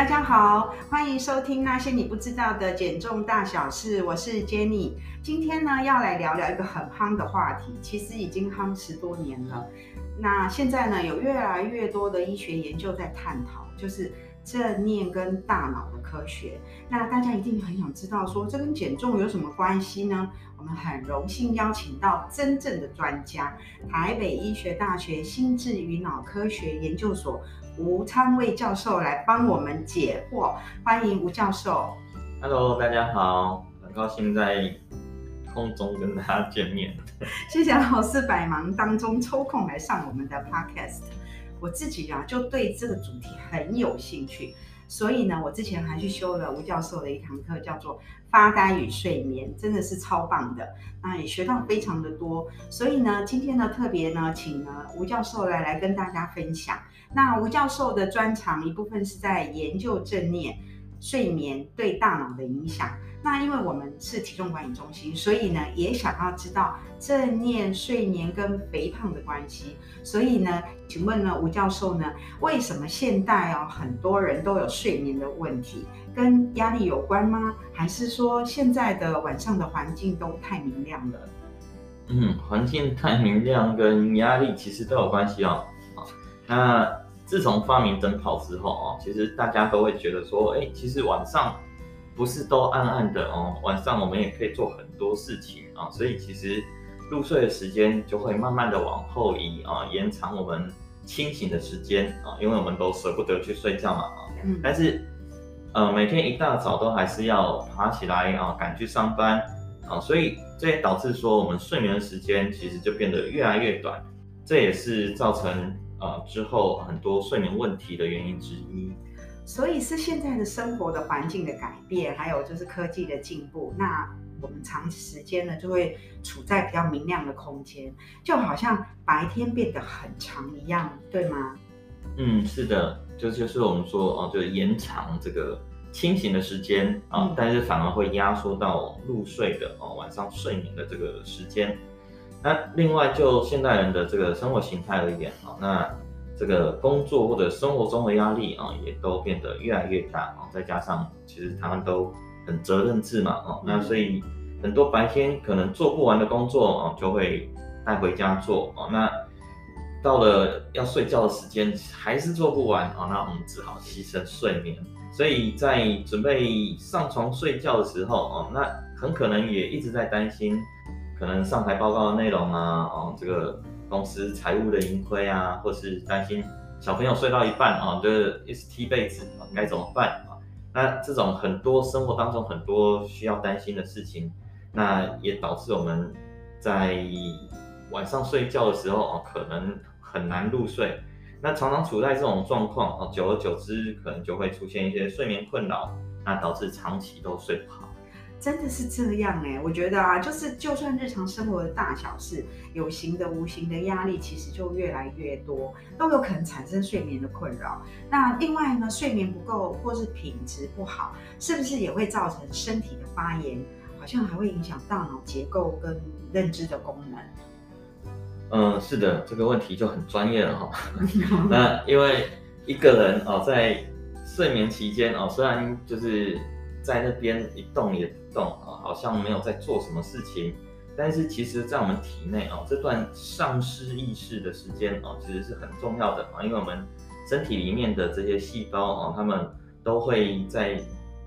大家好，欢迎收听那些你不知道的减重大小事，我是 Jenny。今天呢，要来聊聊一个很夯的话题，其实已经夯十多年了。那现在呢，有越来越多的医学研究在探讨，就是正念跟大脑的科学。那大家一定很想知道说，说这跟减重有什么关系呢？我们很荣幸邀请到真正的专家，台北医学大学心智与脑科学研究所。吴昌卫教授来帮我们解惑，欢迎吴教授。Hello，大家好，很高兴在空中跟大家见面。谢谢老师百忙当中抽空来上我们的 Podcast。我自己啊，就对这个主题很有兴趣。所以呢，我之前还去修了吴教授的一堂课，叫做《发呆与睡眠》，真的是超棒的，那也学到非常的多。所以呢，今天呢，特别呢，请呢吴教授来来跟大家分享。那吴教授的专长一部分是在研究正念、睡眠对大脑的影响。那因为我们是体重管理中心，所以呢也想要知道正念、睡眠跟肥胖的关系。所以呢，请问呢吴教授呢，为什么现代哦很多人都有睡眠的问题，跟压力有关吗？还是说现在的晚上的环境都太明亮了？嗯，环境太明亮跟压力其实都有关系哦。那自从发明灯泡之后哦，其实大家都会觉得说，哎，其实晚上。不是都暗暗的哦，晚上我们也可以做很多事情啊，所以其实入睡的时间就会慢慢的往后移啊，延长我们清醒的时间啊，因为我们都舍不得去睡觉嘛啊，嗯，但是呃每天一大早都还是要爬起来啊，赶去上班啊，所以这也导致说我们睡眠的时间其实就变得越来越短，这也是造成呃之后很多睡眠问题的原因之一。所以是现在的生活的环境的改变，还有就是科技的进步，那我们长时间呢就会处在比较明亮的空间，就好像白天变得很长一样，对吗？嗯，是的，就就是我们说哦，就是延长这个清醒的时间啊，嗯，但是反而会压缩到入睡的哦，晚上睡眠的这个时间。那另外就现代人的这个生活形态而言啊，那。这个工作或者生活中的压力啊，也都变得越来越大啊。再加上其实他们都很责任制嘛，哦，那所以很多白天可能做不完的工作啊，就会带回家做哦。那到了要睡觉的时间还是做不完啊，那我们只好牺牲睡眠。所以在准备上床睡觉的时候哦，那很可能也一直在担心，可能上台报告的内容啊，哦，这个。公司财务的盈亏啊，或是担心小朋友睡到一半啊，就是一直踢被子，该怎么办啊？那这种很多生活当中很多需要担心的事情，那也导致我们在晚上睡觉的时候啊，可能很难入睡。那常常处在这种状况啊，久而久之，可能就会出现一些睡眠困扰，那导致长期都睡不好。真的是这样哎，我觉得啊，就是就算日常生活的大小事，有形的、无形的压力，其实就越来越多，都有可能产生睡眠的困扰。那另外呢，睡眠不够或是品质不好，是不是也会造成身体的发炎？好像还会影响大脑结构跟认知的功能。嗯，是的，这个问题就很专业了哈。那因为一个人哦，在睡眠期间哦，虽然就是。在那边一动也不动啊，好像没有在做什么事情。但是其实，在我们体内啊，这段丧失意识的时间啊，其实是很重要的啊，因为我们身体里面的这些细胞啊，它们都会在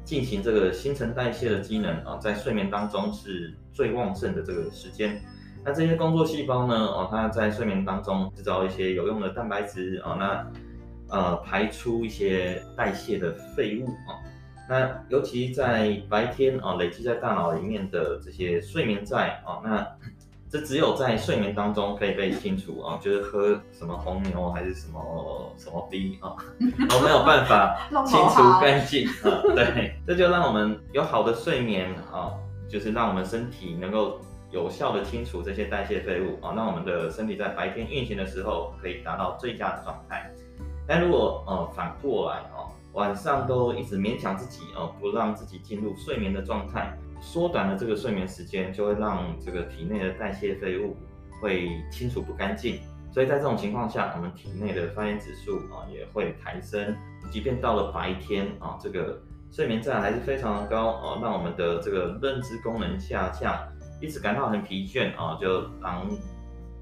进行这个新陈代谢的机能啊，在睡眠当中是最旺盛的这个时间。那这些工作细胞呢，哦，它在睡眠当中制造一些有用的蛋白质啊，那呃排出一些代谢的废物啊。那尤其在白天啊，累积在大脑里面的这些睡眠债啊，那 这只有在睡眠当中可以被清除啊，就是喝什么红牛还是什么什么 B 啊，都没有办法清除干净啊。对，这就让我们有好的睡眠啊，就是让我们身体能够有效的清除这些代谢废物啊，让我们的身体在白天运行的时候可以达到最佳的状态。但如果呃反过来啊。晚上都一直勉强自己哦，不让自己进入睡眠的状态，缩短了这个睡眠时间，就会让这个体内的代谢废物会清除不干净，所以在这种情况下，我们体内的发炎指数啊也会抬升，即便到了白天啊，这个睡眠债还是非常的高啊，让我们的这个认知功能下降，一直感到很疲倦啊，就让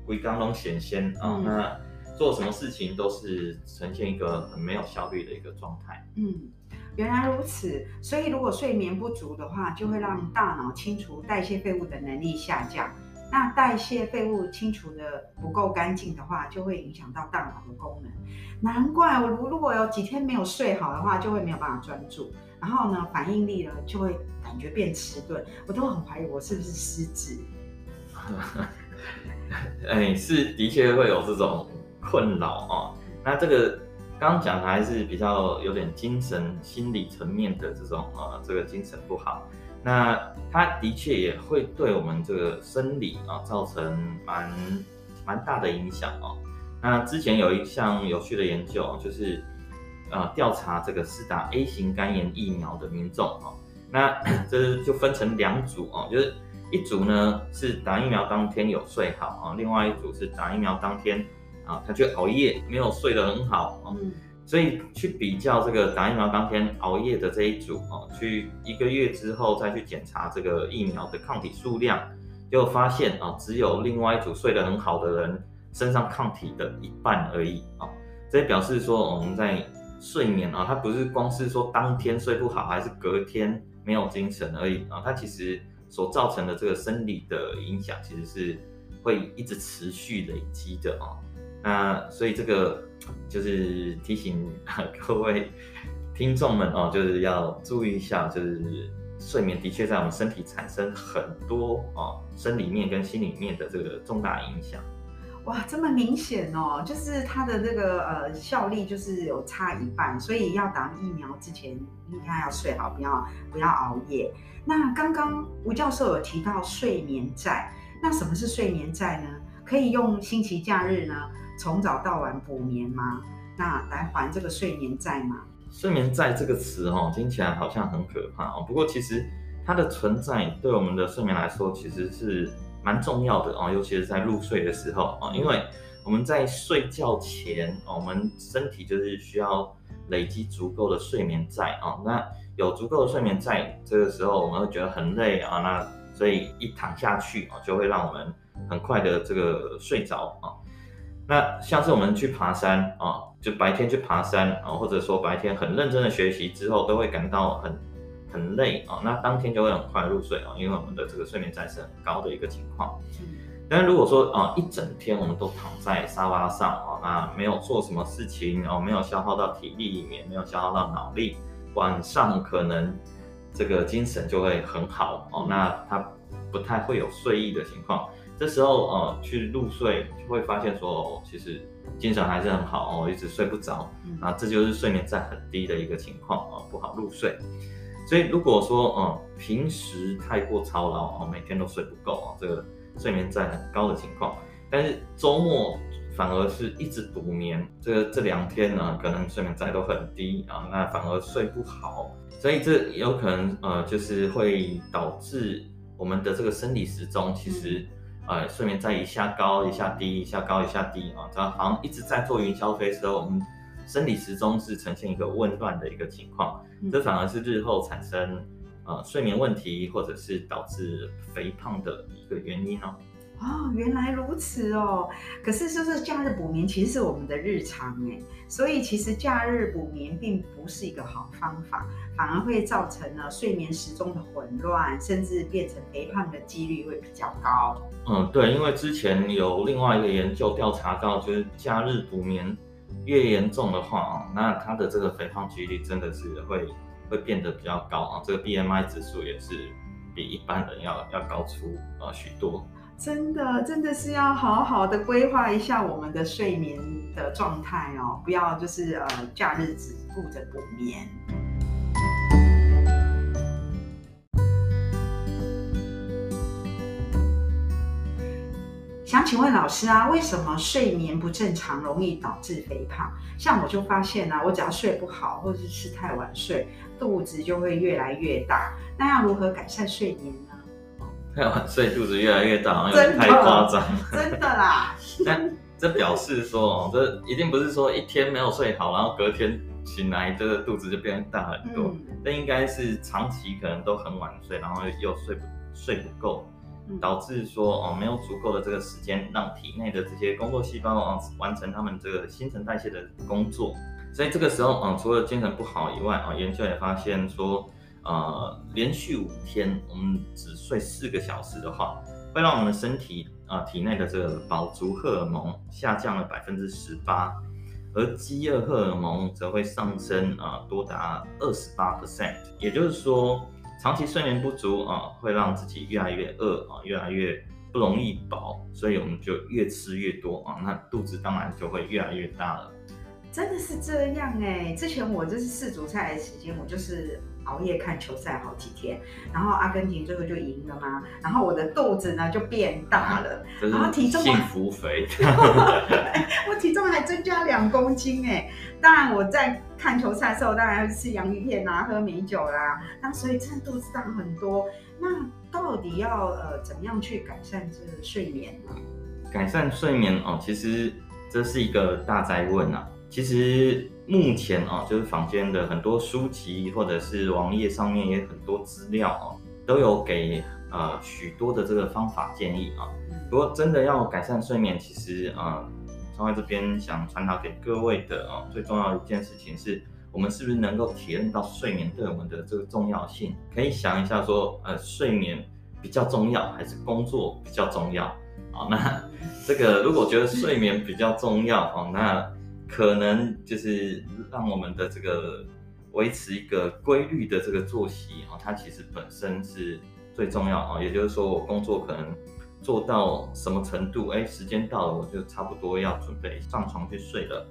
规刚拢显现啊，那做什么事情都是呈现一个很没有效率的一个状态。嗯，原来如此，所以如果睡眠不足的话，就会让大脑清除代谢废物的能力下降。那代谢废物清除的不够干净的话，就会影响到大脑的功能。难怪我如如果有几天没有睡好的话，就会没有办法专注，然后呢，反应力呢就会感觉变迟钝。我都很怀疑我是不是失智。哎，是的确会有这种困扰哦。那这个刚讲的还是比较有点精神心理层面的这种呃，这个精神不好。那它的确也会对我们这个生理啊造成蛮蛮大的影响哦。那之前有一项有趣的研究，就是呃调查这个施打 A 型肝炎疫苗的民众哦。那 这就分成两组哦，就是一组呢是打疫苗当天有睡好啊，另外一组是打疫苗当天啊他却熬夜没有睡得很好啊。所以去比较这个打疫苗当天熬夜的这一组啊，去一个月之后再去检查这个疫苗的抗体数量，就发现啊，只有另外一组睡得很好的人身上抗体的一半而已啊。这也表示说我们在睡眠啊，它不是光是说当天睡不好，还是隔天没有精神而已啊，它其实所造成的这个生理的影响，其实是会一直持续累积的啊。那所以这个。就是提醒 各位听众们哦，就是要注意一下，就是睡眠的确在我们身体产生很多哦，生理面跟心理面的这个重大影响。哇，这么明显哦，就是它的这个呃效力就是有差一半，所以要打疫苗之前应该要睡好，不要不要熬夜。那刚刚吴教授有提到睡眠债，那什么是睡眠债呢？可以用星期假日呢？从早到晚补眠吗？那来还这个睡眠债吗？睡眠债这个词哦，听起来好像很可怕哦。不过其实它的存在对我们的睡眠来说，其实是蛮重要的哦，尤其是在入睡的时候啊，因为我们在睡觉前，我们身体就是需要累积足够的睡眠债哦。那有足够的睡眠债，这个时候我们会觉得很累啊，那所以一躺下去啊，就会让我们很快的这个睡着啊。那像是我们去爬山啊，就白天去爬山啊，或者说白天很认真的学习之后，都会感到很很累啊。那当天就会很快入睡啊，因为我们的这个睡眠债是很高的一个情况。但是如果说啊，一整天我们都躺在沙发上啊，那没有做什么事情哦，没有消耗到体力里面，没有消耗到脑力，晚上可能这个精神就会很好哦。那他不太会有睡意的情况。这时候呃去入睡就会发现说，哦，其实精神还是很好哦，一直睡不着，啊，这就是睡眠债很低的一个情况啊，不好入睡。所以如果说呃平时太过操劳哦，每天都睡不够啊，这个睡眠债很高的情况，但是周末反而是一直补眠，这个这两天呢可能睡眠债都很低啊，那反而睡不好，所以这有可能呃就是会导致我们的这个生理时钟其实。呃，睡眠在一下高一下低，一下高一下低啊，这样好像一直在做云霄飞车。我们生理时钟是呈现一个紊乱的一个情况，这反而是日后产生呃睡眠问题或者是导致肥胖的一个原因哦。哦，原来如此哦。可是就是假日补眠其实是我们的日常哎，所以其实假日补眠并不是一个好方法，反而会造成了睡眠时钟的混乱，甚至变成肥胖的几率会比较高。嗯，对，因为之前有另外一个研究调查到，就是假日补眠越严重的话啊，那他的这个肥胖几率真的是会会变得比较高啊，这个 BMI 指数也是比一般人要要高出呃许多。真的，真的是要好好的规划一下我们的睡眠的状态哦，不要就是呃假日只顾着补眠。想请问老师啊，为什么睡眠不正常容易导致肥胖？像我就发现啊，我只要睡不好或者是吃太晚睡，肚子就会越来越大。那要如何改善睡眠呢？太晚睡，肚子越来越大，有点太夸张。真的啦。但这表示说哦，这一定不是说一天没有睡好，然后隔天醒来这个肚子就变大很多。这、嗯、应该是长期可能都很晚睡，然后又睡不睡不够，导致说哦没有足够的这个时间让体内的这些工作细胞啊完成他们这个新陈代谢的工作。所以这个时候啊，除了精神不好以外啊，研究也发现说，呃，连续五天我们只睡四个小时的话，会让我们的身体啊、呃、体内的这个饱足荷尔蒙下降了百分之十八，而饥饿荷尔蒙则会上升啊、多达二十八 percent。也就是说，长期睡眠不足啊、呃，会让自己越来越饿啊、越来越不容易饱，所以我们就越吃越多啊、那肚子当然就会越来越大了。真的是这样哎！之前我就是试足菜的时间，我就是熬夜看球赛好几天，然后阿根廷最后就赢了嘛，然后我的肚子呢就变大了，然后体重幸福肥，我体重还增加两公斤哎！当然我在看球赛的时候，当然吃洋芋片啊，喝米酒啦，那所以真的肚子大很多。那到底要呃怎么样去改善这个睡眠呢？改善睡眠哦，其实这是一个大哉问啊。其实目前啊，就是坊间的很多书籍或者是网页上面也很多资料啊，都有给呃许多的这个方法建议啊。不过真的要改善睡眠，其实啊，窗外这边想传达给各位的啊，最重要的一件事情是，我们是不是能够体验到睡眠对我们的这个重要性？可以想一下说，呃，睡眠比较重要还是工作比较重要？好，那这个如果觉得睡眠比较重要哦，那可能就是让我们的这个维持一个规律的这个作息啊，它其实本身是最重要啊。也就是说，我工作可能做到什么程度，哎，时间到了，我就差不多要准备上床去睡了。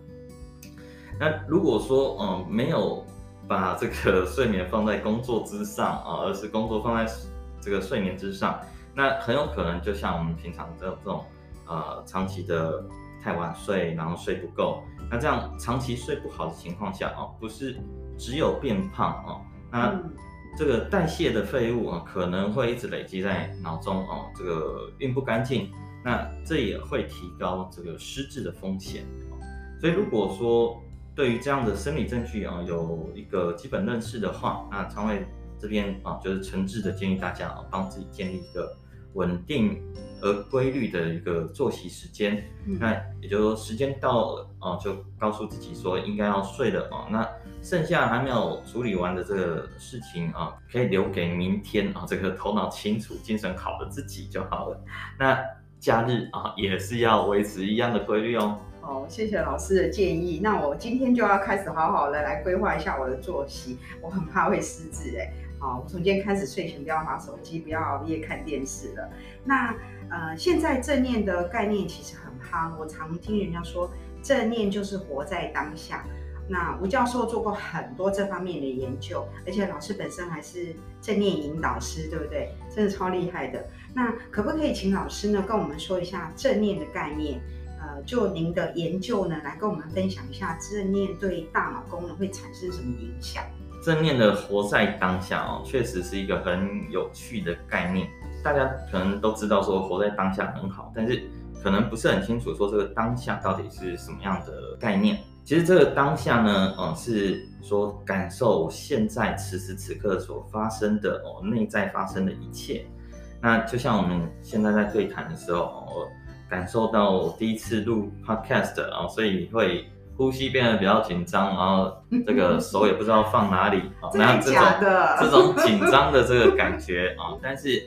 那如果说嗯没有把这个睡眠放在工作之上啊，而是工作放在这个睡眠之上，那很有可能就像我们平常这这种呃长期的太晚睡，然后睡不够。那这样长期睡不好的情况下哦，不是只有变胖哦，那这个代谢的废物啊，可能会一直累积在脑中哦，这个运不干净，那这也会提高这个失智的风险。所以如果说对于这样的生理证据啊有一个基本认识的话，那创会这边啊就是诚挚的建议大家啊，帮自己建立一个。稳定而规律的一个作息时间，嗯、那也就是说时间到了哦，就告诉自己说应该要睡了哦。那剩下还没有处理完的这个事情啊，可以留给明天啊，这个头脑清楚、精神好的自己就好了。那假日啊，也是要维持一样的规律哦。好，谢谢老师的建议。那我今天就要开始好好的来规划一下我的作息，我很怕会失智哎。好，我从今天开始睡前不要滑手机，不要熬夜看电视了。那呃，现在正念的概念其实很夯，我常听人家说正念就是活在当下。那吴教授做过很多这方面的研究，而且老师本身还是正念引导师，对不对？真的超厉害的。那可不可以请老师呢跟我们说一下正念的概念？呃，就您的研究呢，来跟我们分享一下正念对大脑功能会产生什么影响？正念的活在当下哦，确实是一个很有趣的概念。大家可能都知道说活在当下很好，但是可能不是很清楚说这个当下到底是什么样的概念。其实这个当下呢，嗯，是说感受现在此时此刻所发生的哦，内在发生的一切。那就像我们现在在对谈的时候，哦感受到我第一次录 podcast 啊，所以会。呼吸变得比较紧张，然后这个手也不知道放哪里啊，那这种 这种紧张的这个感觉啊，但是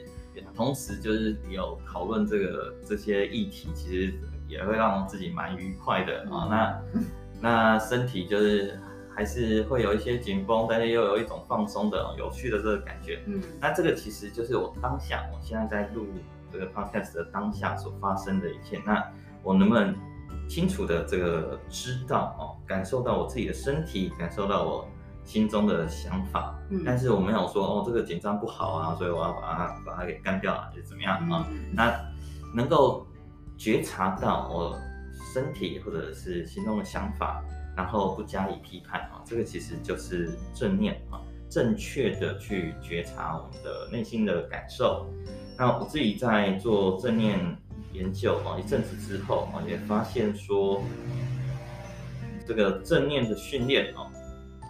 同时就是有讨论这个这些议题，其实也会让自己蛮愉快的啊。那 那身体就是还是会有一些紧绷，但是又有一种放松的有趣的这个感觉。嗯，那这个其实就是我当下，我现在在录这个 podcast 的当下所发生的一切。那我能不能？清楚的这个知道哦，感受到我自己的身体，感受到我心中的想法，嗯，但是我没有说哦，这个紧张不好啊，所以我要把它把它给干掉啊，就怎么样啊？嗯，那能够觉察到我身体或者是心中的想法，然后不加以批判啊，这个其实就是正念啊，正确的去觉察我们的内心的感受。那我自己在做正念。研究啊，一阵子之后啊，也发现说，这个正念的训练啊，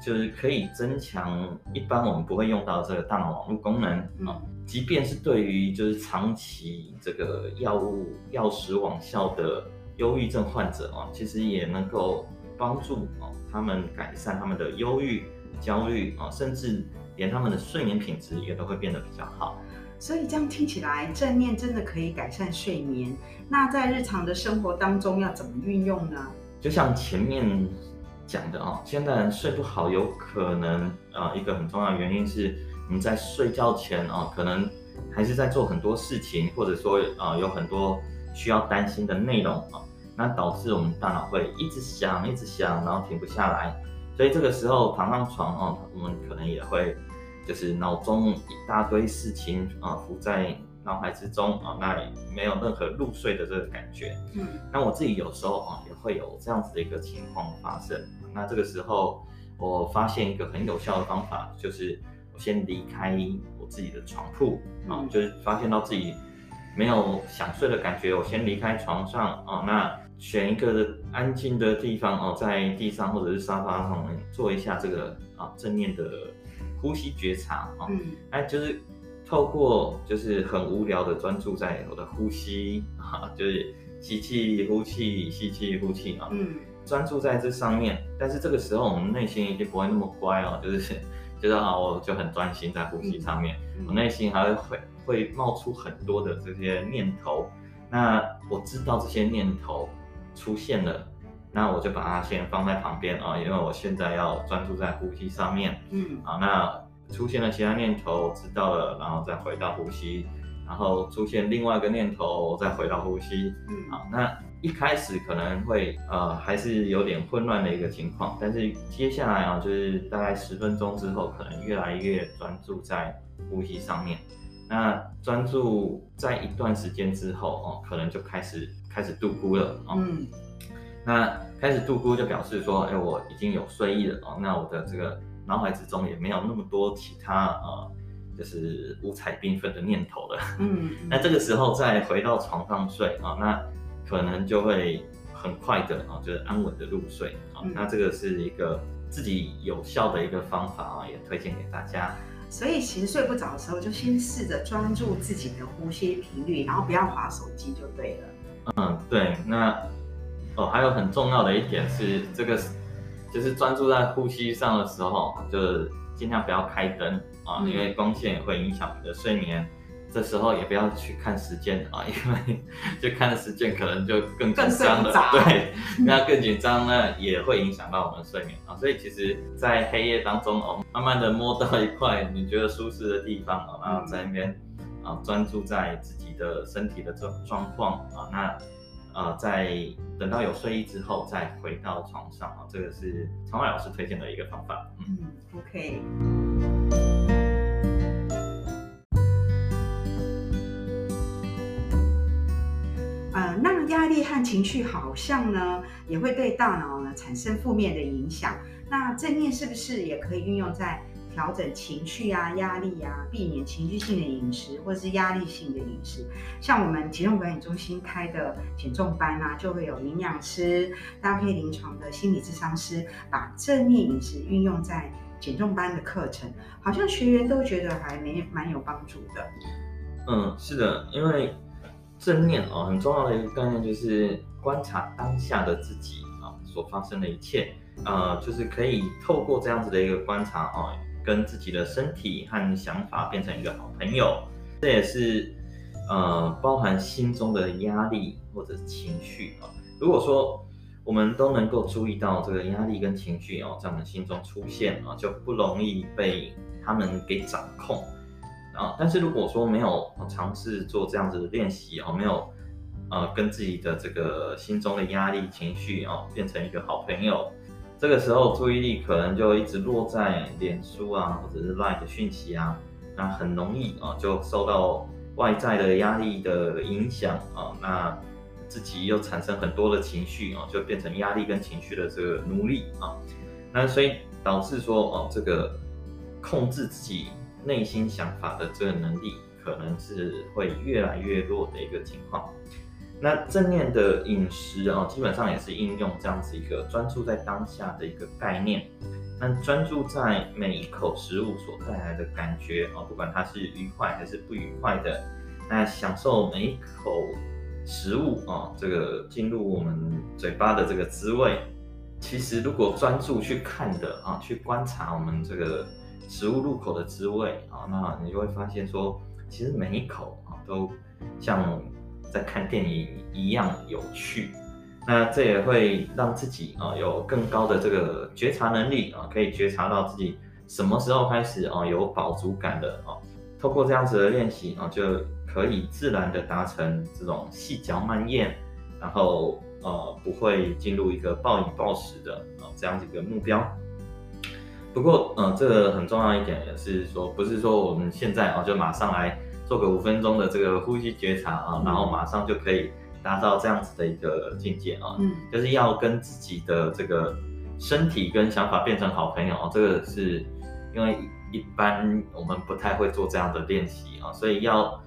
就是可以增强一般我们不会用到这个大脑网络功能啊，即便是对于就是长期这个药物药食网效的忧郁症患者啊，其实也能够帮助啊他们改善他们的忧郁、焦虑啊，甚至连他们的睡眠品质也都会变得比较好。所以这样听起来，正念真的可以改善睡眠。那在日常的生活当中要怎么运用呢？就像前面讲的哦，现在人睡不好，有可能啊一个很重要的原因是我们在睡觉前啊，可能还是在做很多事情，或者说啊有很多需要担心的内容啊，那导致我们大脑会一直想，一直想，然后停不下来。所以这个时候躺上床哦，我们可能也会。就是脑中一大堆事情啊浮在脑海之中啊，那没有任何入睡的这个感觉。嗯，那我自己有时候啊也会有这样子的一个情况发生。那这个时候我发现一个很有效的方法，就是我先离开我自己的床铺啊，就是发现到自己没有想睡的感觉，我先离开床上啊，那选一个安静的地方哦，在地上或者是沙发上面做一下这个啊正念的。呼吸觉察啊，哎、嗯，就是透过就是很无聊的专注在我的呼吸 啊，就是吸气、呼气、吸气、呼气啊，嗯，专注在这上面。但是这个时候我们内心已经不会那么乖哦，就是 就是啊，我就很专心在呼吸上面，嗯、我内心还会会冒出很多的这些念头。那我知道这些念头出现了。那我就把它先放在旁边啊，因为我现在要专注在呼吸上面。嗯，啊，那出现了其他念头，我知道了，然后再回到呼吸，然后出现另外一个念头，我再回到呼吸。嗯，啊，那一开始可能会呃还是有点混乱的一个情况，但是接下来啊，就是大概十分钟之后，可能越来越专注在呼吸上面。那专注在一段时间之后哦，可能就开始开始度孤了啊。嗯。那开始度咕就表示说，哎，我已经有睡意了哦。那我的这个脑海之中也没有那么多其他呃，就是五彩缤纷的念头了。嗯，那这个时候再回到床上睡啊，那可能就会很快的啊，就是安稳的入睡啊。那这个是一个自己有效的一个方法啊，也推荐给大家。所以，其实睡不着的时候，就先试着专注自己的呼吸频率，然后不要划手机就对了。嗯，对，那。哦，还有很重要的一点是，这个就是专注在呼吸上的时候，就是尽量不要开灯啊，嗯、因为光线也会影响你的睡眠。这时候也不要去看时间啊，因为 就看时间可能就更紧张了。对，那更紧张呢，也会影响到我们的睡眠啊。所以其实，在黑夜当中哦，慢慢的摸到一块你觉得舒适的地方啊，然后在那边啊专注在自己的身体的状状况啊，那。呃，在等到有睡意之后，再回到床上啊，这个是长伟老师推荐的一个方法。嗯，，OK。呃，那压力和情绪好像呢，也会对大脑呢产生负面的影响。那正念是不是也可以运用在？调整情绪啊，压力啊，避免情绪性的饮食或是压力性的饮食。像我们体重管理中心开的减重班啊，就会有营养师搭配临床的心理咨商师，把正念饮食运用在减重班的课程，好像学员都觉得还没蛮有帮助的。嗯，是的，因为正念啊，很重要的一个概念就是观察当下的自己啊所发生的一切，呃，就是可以透过这样子的一个观察啊。跟自己的身体和想法变成一个好朋友，这也是呃包含心中的压力或者情绪啊。如果说我们都能够注意到这个压力跟情绪哦，在我们心中出现啊，就不容易被他们给掌控啊。但是如果说没有尝试做这样子的练习哦，没有呃跟自己的这个心中的压力情绪哦变成一个好朋友。这个时候注意力可能就一直落在脸书啊，或者是 LINE 的讯息啊，那很容易啊就受到外在的压力的影响啊，那自己又产生很多的情绪啊，就变成压力跟情绪的这个奴隶啊，那所以导致说哦，这个控制自己内心想法的这个能力，可能是会越来越弱的一个情况。那正念的饮食啊，基本上也是应用这样子一个专注在当下的一个概念。那专注在每一口食物所带来的感觉哦，不管它是愉快还是不愉快的，那享受每一口食物哦，这个进入我们嘴巴的这个滋味。其实如果专注去看的啊，去观察我们这个食物入口的滋味啊，那你就会发现说，其实每一口啊都像在看电影一样有趣。那这也会让自己啊有更高的这个觉察能力啊，可以觉察到自己什么时候开始啊有饱足感的啊。透过这样子的练习啊，就可以自然的达成这种细嚼慢咽，然后呃不会进入一个暴饮暴食的啊这样子一个目标。不过呃这个很重要一点也是说，不是说我们现在啊就马上来做个五分钟的这个呼吸觉察啊，然后马上就可以。达到这样子的一个境界啊，嗯，就是要跟自己的这个身体跟想法变成好朋友啊，这个是因为一般我们不太会做这样的练习啊，所以要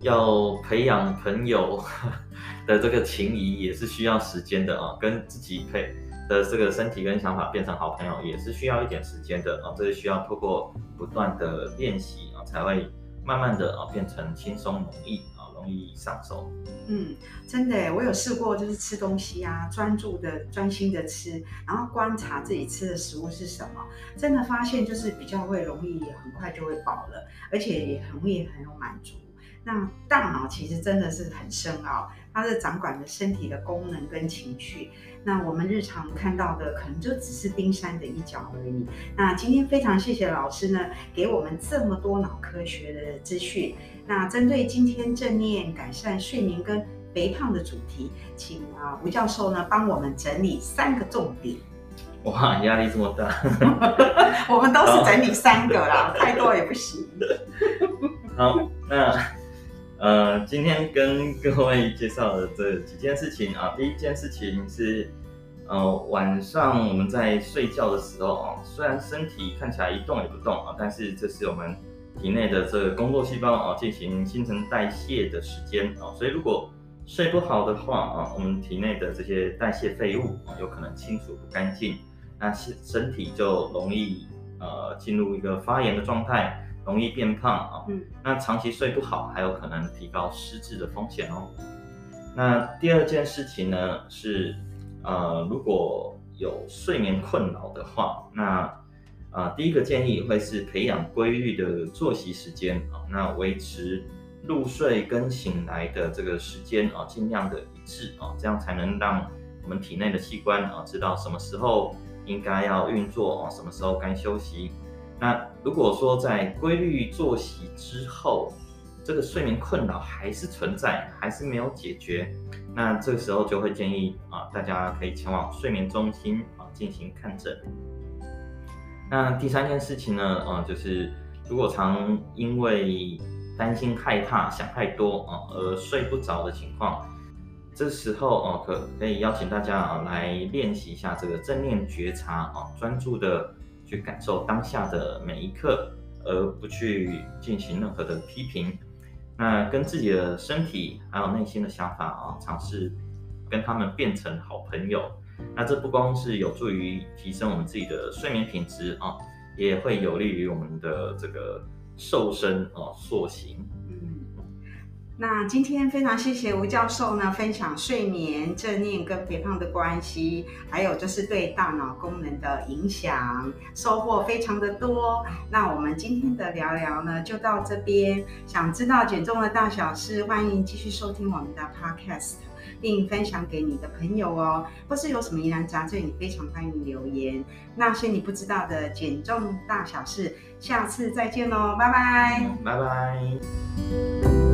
要培养朋友 的这个情谊也是需要时间的啊，跟自己配的这个身体跟想法变成好朋友也是需要一点时间的啊，这是需要透过不断的练习啊，才会慢慢的啊变成轻松容易啊。容易上手。嗯，真的，我有试过，就是吃东西啊，专注的、专心的吃，然后观察自己吃的食物是什么，真的发现就是比较会容易很快就会饱了，而且也很容易很有满足。那大脑其实真的是很深奥，它是掌管着身体的功能跟情绪。那我们日常看到的可能就只是冰山的一角而已。那今天非常谢谢老师呢，给我们这么多脑科学的资讯。那针对今天正念改善睡眠跟肥胖的主题，请啊吴教授呢帮我们整理三个重点。哇，压力这么大，我们都是整理三个啦，太多也不行。好，那呃，今天跟各位介绍的这几件事情啊，第一件事情是呃晚上我们在睡觉的时候啊，虽然身体看起来一动也不动啊，但是这是我们。体内的这个工作细胞啊，进行新陈代谢的时间啊，所以如果睡不好的话啊，我们体内的这些代谢废物啊，有可能清除不干净，那身身体就容易呃进入一个发炎的状态，容易变胖啊。嗯。那长期睡不好，还有可能提高失智的风险哦。那第二件事情呢是，呃，如果有睡眠困扰的话，那啊，第一个建议会是培养规律的作息时间啊，那维持入睡跟醒来的这个时间啊，尽量的一致啊，这样才能让我们体内的器官啊知道什么时候应该要运作啊，什么时候该休息。那如果说在规律作息之后，这个睡眠困扰还是存在，还是没有解决，那这个时候就会建议啊，大家可以前往睡眠中心啊进行看诊。那第三件事情呢，呃，就是如果常因为担心、害怕、想太多啊，而睡不着的情况，这时候哦，可可以邀请大家啊来练习一下这个正念觉察啊，专注的去感受当下的每一刻，而不去进行任何的批评。那跟自己的身体还有内心的想法啊，尝试跟他们变成好朋友。那这不光是有助于提升我们自己的睡眠品质啊，也会有利于我们的这个瘦身啊、塑形。那今天非常谢谢吴教授呢，分享睡眠、正念跟肥胖的关系，还有就是对大脑功能的影响，收获非常的多。那我们今天的聊聊呢，就到这边。想知道减重的大小事，欢迎继续收听我们的 Podcast。并分享给你的朋友哦，或是有什么疑难杂症，也非常欢迎留言。那些你不知道的减重大小事，下次再见喽，拜拜，拜拜。